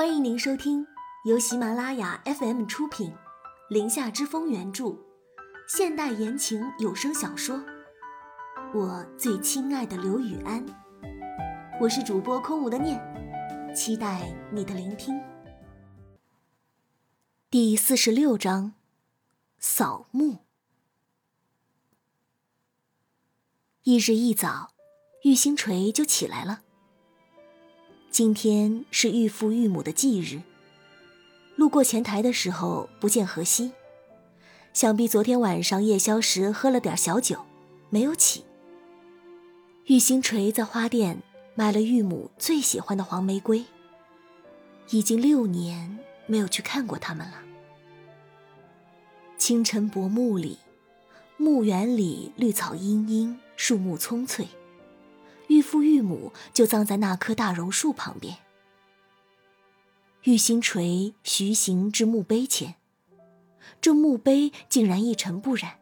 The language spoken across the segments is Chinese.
欢迎您收听由喜马拉雅 FM 出品，《林下之风》原著，现代言情有声小说《我最亲爱的刘雨安》。我是主播空无的念，期待你的聆听。第四十六章，扫墓。一日一早，玉星锤就起来了。今天是玉父玉母的忌日。路过前台的时候，不见何西，想必昨天晚上夜宵时喝了点小酒，没有起。玉星锤在花店买了玉母最喜欢的黄玫瑰，已经六年没有去看过他们了。清晨薄暮里，墓园里绿草茵茵。树木葱翠，玉父玉母就葬在那棵大榕树旁边。玉星锤徐行至墓碑前，这墓碑竟然一尘不染，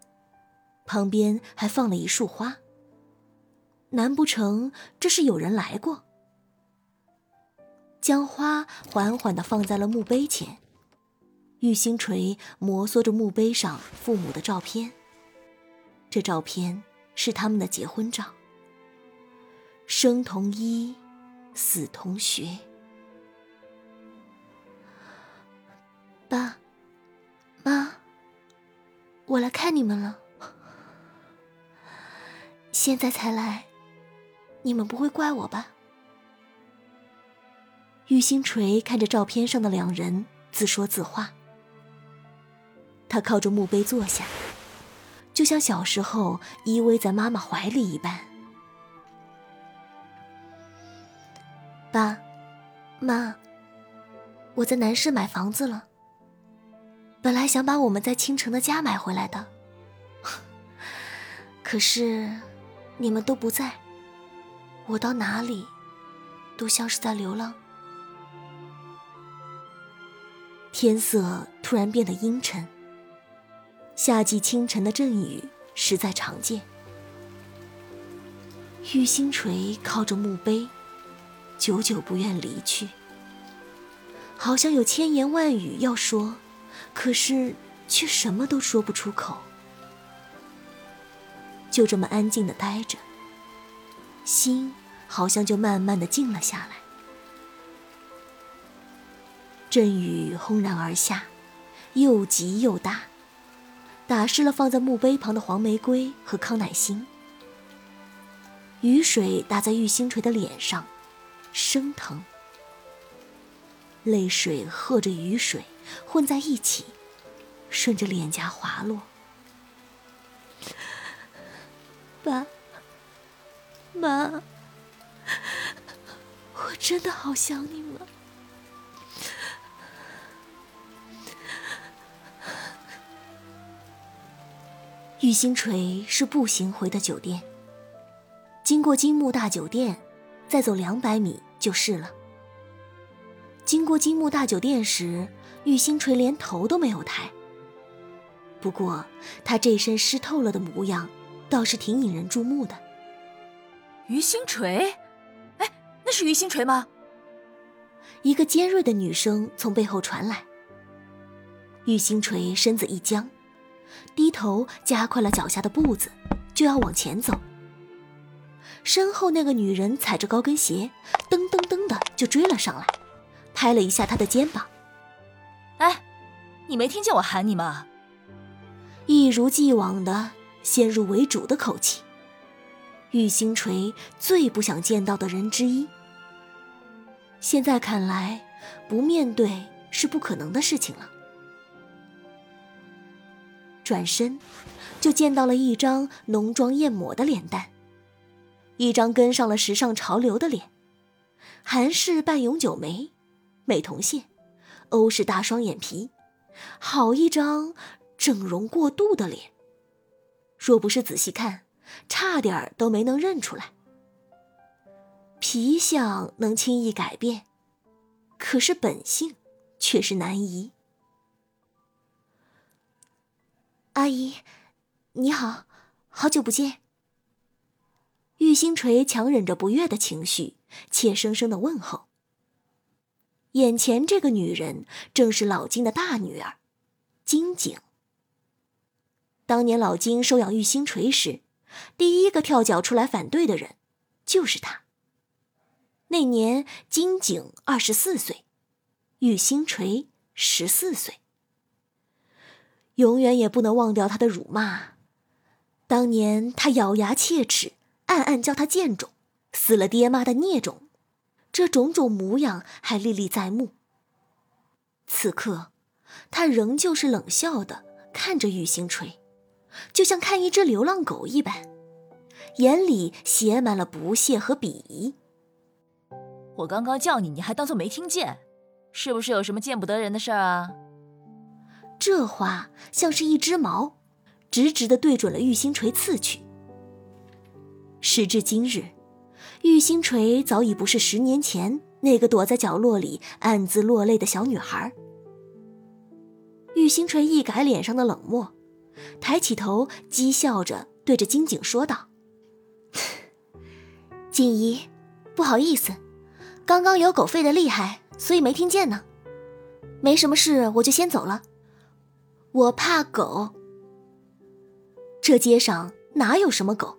旁边还放了一束花。难不成这是有人来过？将花缓缓地放在了墓碑前，玉星锤摩挲着墓碑上父母的照片。这照片。是他们的结婚照。生同衣，死同学。爸，妈，我来看你们了。现在才来，你们不会怪我吧？玉星锤看着照片上的两人，自说自话。他靠着墓碑坐下。就像小时候依偎在妈妈怀里一般。爸，妈，我在南市买房子了。本来想把我们在青城的家买回来的，可是你们都不在，我到哪里都像是在流浪。天色突然变得阴沉。夏季清晨的阵雨实在常见。玉星锤靠着墓碑，久久不愿离去，好像有千言万语要说，可是却什么都说不出口。就这么安静的待着，心好像就慢慢的静了下来。阵雨轰然而下，又急又大。打湿了放在墓碑旁的黄玫瑰和康乃馨，雨水打在玉星锤的脸上，生疼。泪水和着雨水混在一起，顺着脸颊滑落。爸妈，我真的好想你们。玉星锤是步行回的酒店，经过金木大酒店，再走两百米就是了。经过金木大酒店时，玉星锤连头都没有抬。不过他这身湿透了的模样，倒是挺引人注目的。于星锤，哎，那是于星锤吗？一个尖锐的女声从背后传来。玉星锤身子一僵。低头加快了脚下的步子，就要往前走。身后那个女人踩着高跟鞋，噔噔噔的就追了上来，拍了一下他的肩膀。哎，你没听见我喊你吗？一如既往的先入为主的口气。玉星锤最不想见到的人之一。现在看来，不面对是不可能的事情了。转身，就见到了一张浓妆艳抹的脸蛋，一张跟上了时尚潮流的脸，韩式半永久眉，美瞳线，欧式大双眼皮，好一张整容过度的脸。若不是仔细看，差点都没能认出来。皮相能轻易改变，可是本性却是难移。阿姨，你好，好久不见。玉星锤强忍着不悦的情绪，怯生生的问候。眼前这个女人正是老金的大女儿，金井。当年老金收养玉星锤时，第一个跳脚出来反对的人，就是他。那年金井二十四岁，玉星锤十四岁。永远也不能忘掉他的辱骂。当年他咬牙切齿，暗暗叫他贱种，死了爹妈的孽种，这种种模样还历历在目。此刻，他仍旧是冷笑的看着玉星锤，就像看一只流浪狗一般，眼里写满了不屑和鄙夷。我刚刚叫你，你还当做没听见？是不是有什么见不得人的事儿啊？这话像是一只矛，直直的对准了玉星锤刺去。时至今日，玉星锤早已不是十年前那个躲在角落里暗自落泪的小女孩。玉星锤一改脸上的冷漠，抬起头，讥笑着对着金井说道：“ 锦怡，不好意思。”刚刚有狗吠的厉害，所以没听见呢。没什么事，我就先走了。我怕狗。这街上哪有什么狗？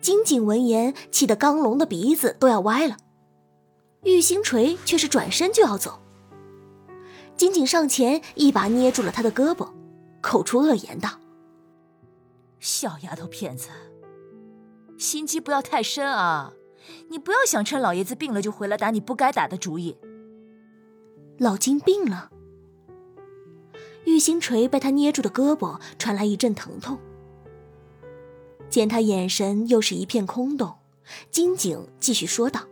金井闻言，气得刚龙的鼻子都要歪了。玉星锤却是转身就要走。金井上前一把捏住了他的胳膊，口出恶言道：“小丫头片子，心机不要太深啊。”你不要想趁老爷子病了就回来打你不该打的主意。老金病了，玉星锤被他捏住的胳膊传来一阵疼痛。见他眼神又是一片空洞，金井继续说道：“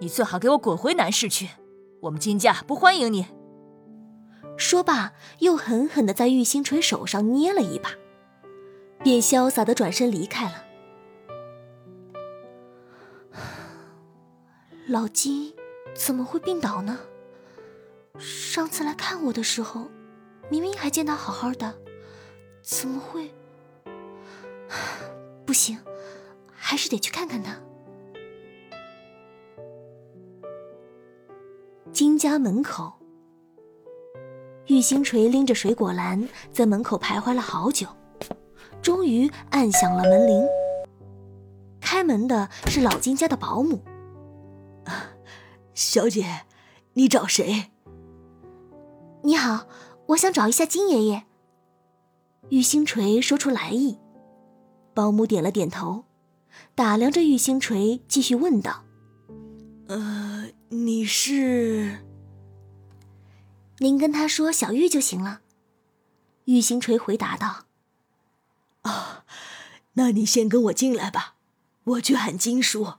你最好给我滚回南市去，我们金家不欢迎你。”说罢，又狠狠的在玉星锤手上捏了一把，便潇洒的转身离开了。老金怎么会病倒呢？上次来看我的时候，明明还见他好好的，怎么会？不行，还是得去看看他。金家门口，玉星锤拎着水果篮在门口徘徊了好久，终于按响了门铃。开门的是老金家的保姆。小姐，你找谁？你好，我想找一下金爷爷。玉星锤说出来意，保姆点了点头，打量着玉星锤，继续问道：“呃，你是？您跟他说小玉就行了。”玉星锤回答道：“啊，那你先跟我进来吧，我去喊金叔。”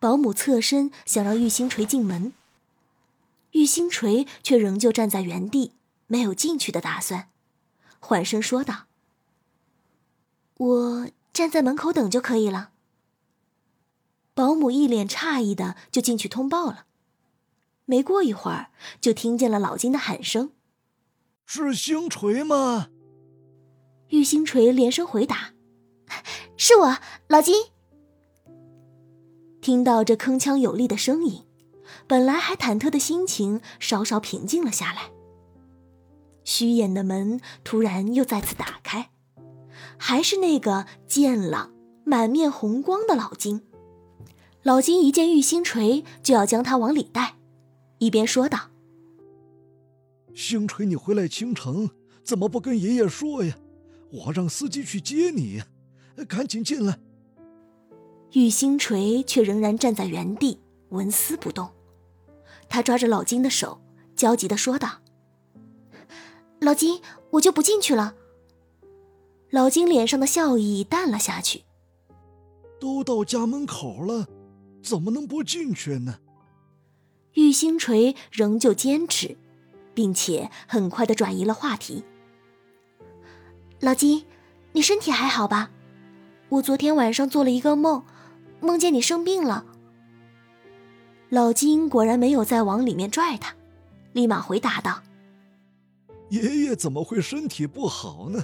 保姆侧身想让玉星锤进门，玉星锤却仍旧站在原地，没有进去的打算，缓声说道：“我站在门口等就可以了。”保姆一脸诧异的就进去通报了，没过一会儿就听见了老金的喊声：“是星锤吗？”玉星锤连声回答：“是我，老金。”听到这铿锵有力的声音，本来还忐忑的心情稍稍平静了下来。虚掩的门突然又再次打开，还是那个健朗、满面红光的老金。老金一见玉星锤，就要将他往里带，一边说道：“星锤，你回来倾城，怎么不跟爷爷说呀？我让司机去接你，赶紧进来。”玉星锤却仍然站在原地，纹丝不动。他抓着老金的手，焦急地说道：“老金，我就不进去了。”老金脸上的笑意淡了下去。都到家门口了，怎么能不进去呢？玉星锤仍旧坚持，并且很快的转移了话题：“老金，你身体还好吧？我昨天晚上做了一个梦。”梦见你生病了，老金果然没有再往里面拽他，立马回答道：“爷爷怎么会身体不好呢？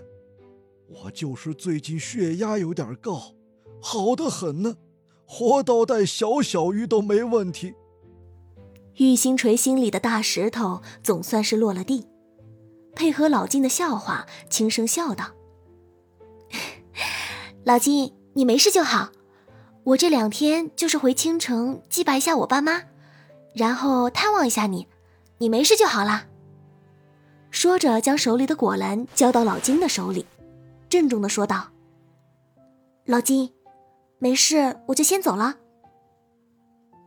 我就是最近血压有点高，好的很呢，活到带小小鱼都没问题。”玉星锤心里的大石头总算是落了地，配合老金的笑话，轻声笑道：“老金，你没事就好。我这两天就是回青城祭拜一下我爸妈，然后探望一下你，你没事就好啦。”说着，将手里的果篮交到老金的手里，郑重的说道：“老金，没事，我就先走了。”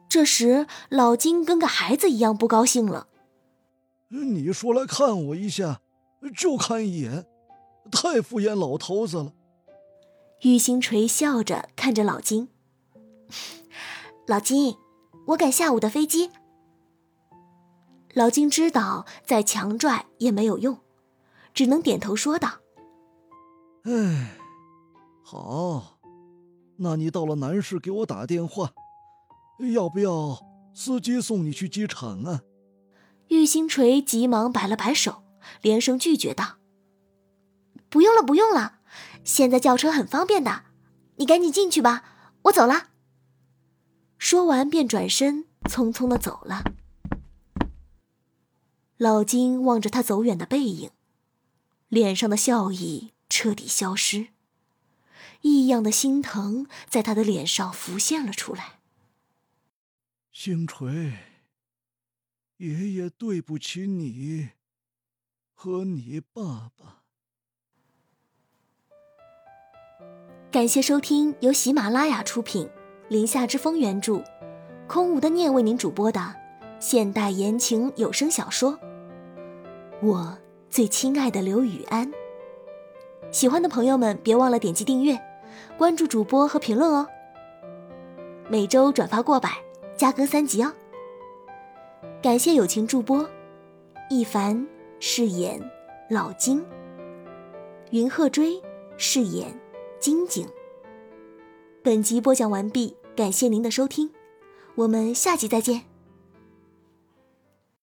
这时，老金跟个孩子一样不高兴了。你说来看我一下，就看一眼，太敷衍老头子了。玉星锤笑着看着老金。老金，我赶下午的飞机。老金知道再强拽也没有用，只能点头说道：“哎，好，那你到了南市给我打电话。”要不要司机送你去机场啊？玉星锤急忙摆了摆手，连声拒绝道：“不用了，不用了，现在叫车很方便的，你赶紧进去吧，我走了。”说完便转身匆匆的走了。老金望着他走远的背影，脸上的笑意彻底消失，异样的心疼在他的脸上浮现了出来。星锤，爷爷对不起你和你爸爸。感谢收听由喜马拉雅出品、林下之风原著、空无的念为您主播的现代言情有声小说《我最亲爱的刘雨安》。喜欢的朋友们别忘了点击订阅、关注主播和评论哦。每周转发过百。加更三集哦！感谢友情助播，一凡饰演老金，云鹤追饰演金井。本集播讲完毕，感谢您的收听，我们下集再见。